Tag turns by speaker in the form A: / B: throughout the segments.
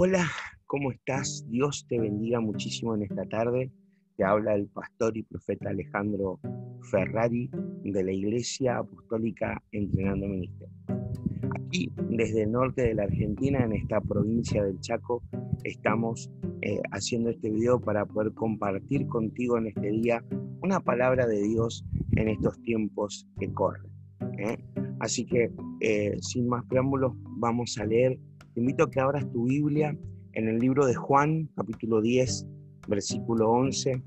A: Hola, ¿cómo estás? Dios te bendiga muchísimo en esta tarde. Te habla el pastor y profeta Alejandro Ferrari de la Iglesia Apostólica Entrenando Ministerio. Aquí, desde el norte de la Argentina, en esta provincia del Chaco, estamos eh, haciendo este video para poder compartir contigo en este día una palabra de Dios en estos tiempos que corren. ¿eh? Así que, eh, sin más preámbulos, vamos a leer te invito a que abras tu Biblia en el libro de Juan, capítulo 10, versículo 11,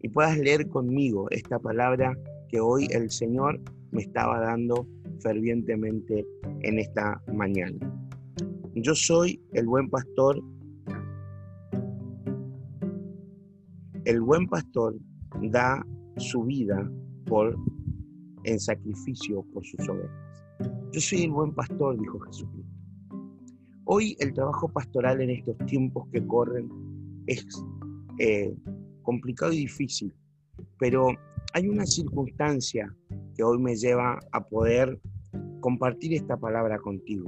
A: y puedas leer conmigo esta palabra que hoy el Señor me estaba dando fervientemente en esta mañana. Yo soy el buen pastor. El buen pastor da su vida por en sacrificio por sus ovejas. Yo soy el buen pastor, dijo Jesucristo. Hoy el trabajo pastoral en estos tiempos que corren es eh, complicado y difícil, pero hay una circunstancia que hoy me lleva a poder compartir esta palabra contigo.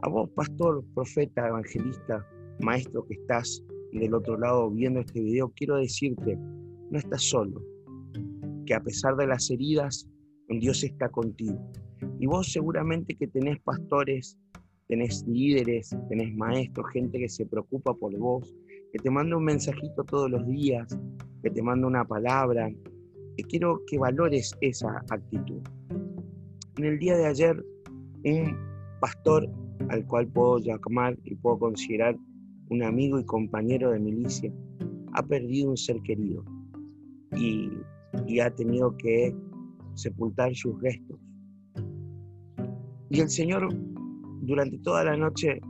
A: A vos, pastor, profeta, evangelista, maestro que estás del otro lado viendo este video, quiero decirte, no estás solo, que a pesar de las heridas, Dios está contigo. Y vos seguramente que tenés pastores tenés líderes, tenés maestros, gente que se preocupa por vos, que te manda un mensajito todos los días, que te manda una palabra. Y quiero que valores esa actitud. En el día de ayer, un pastor al cual puedo llamar y puedo considerar un amigo y compañero de milicia, ha perdido un ser querido y ha tenido que sepultar sus restos. Y el Señor durante toda la noche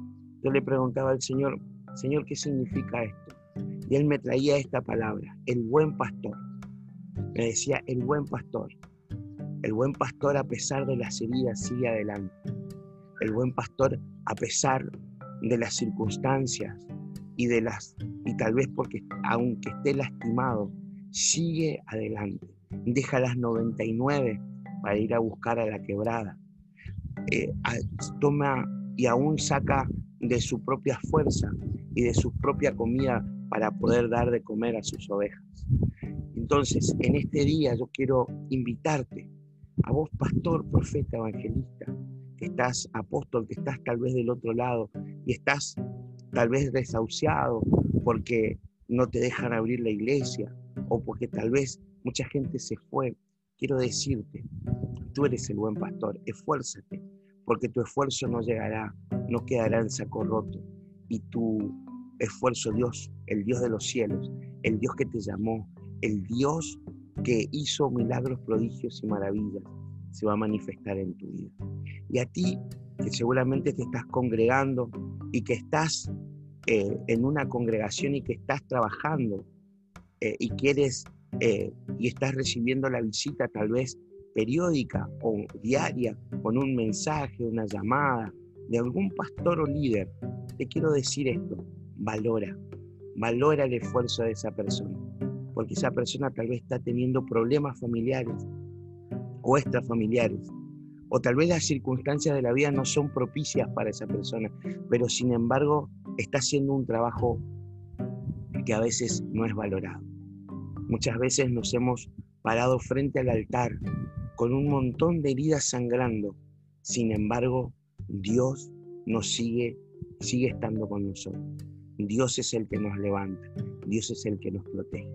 A: yo le preguntaba al Señor, Señor, ¿qué significa esto? Y Él me traía esta palabra, el buen pastor. Me decía, el buen pastor. El buen pastor a pesar de las heridas sigue adelante. El buen pastor a pesar de las circunstancias y de las y tal vez porque aunque esté lastimado, sigue adelante. Deja las 99 para ir a buscar a la quebrada eh, toma y aún saca de su propia fuerza y de su propia comida para poder dar de comer a sus ovejas. Entonces, en este día yo quiero invitarte a vos, pastor, profeta, evangelista, que estás apóstol, que estás tal vez del otro lado y estás tal vez desahuciado porque no te dejan abrir la iglesia o porque tal vez mucha gente se fue. Quiero decirte, tú eres el buen pastor, esfuérzate, porque tu esfuerzo no llegará, no quedará en saco roto. Y tu esfuerzo, Dios, el Dios de los cielos, el Dios que te llamó, el Dios que hizo milagros, prodigios y maravillas, se va a manifestar en tu vida. Y a ti, que seguramente te estás congregando y que estás eh, en una congregación y que estás trabajando eh, y quieres eh, y estás recibiendo la visita tal vez periódica o diaria con un mensaje, una llamada de algún pastor o líder, te quiero decir esto, valora, valora el esfuerzo de esa persona, porque esa persona tal vez está teniendo problemas familiares o extrafamiliares, o tal vez las circunstancias de la vida no son propicias para esa persona, pero sin embargo está haciendo un trabajo que a veces no es valorado. Muchas veces nos hemos parado frente al altar con un montón de heridas sangrando. Sin embargo, Dios nos sigue, sigue estando con nosotros. Dios es el que nos levanta, Dios es el que nos protege.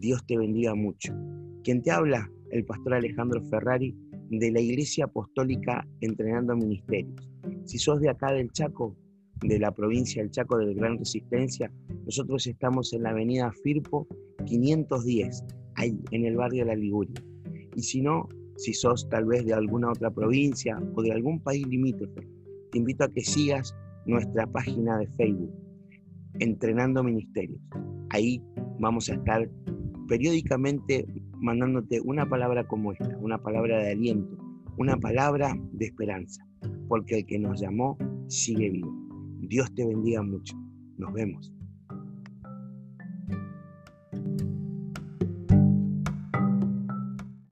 A: Dios te bendiga mucho. Quien te habla, el pastor Alejandro Ferrari, de la Iglesia Apostólica Entrenando Ministerios. Si sos de acá del Chaco, de la provincia del Chaco de Gran Resistencia, nosotros estamos en la avenida Firpo 510, ahí en el barrio de La Liguria. Y si no, si sos tal vez de alguna otra provincia o de algún país limítrofe, te invito a que sigas nuestra página de Facebook, Entrenando Ministerios. Ahí vamos a estar periódicamente mandándote una palabra como esta, una palabra de aliento, una palabra de esperanza, porque el que nos llamó sigue vivo. Dios te bendiga mucho. Nos vemos.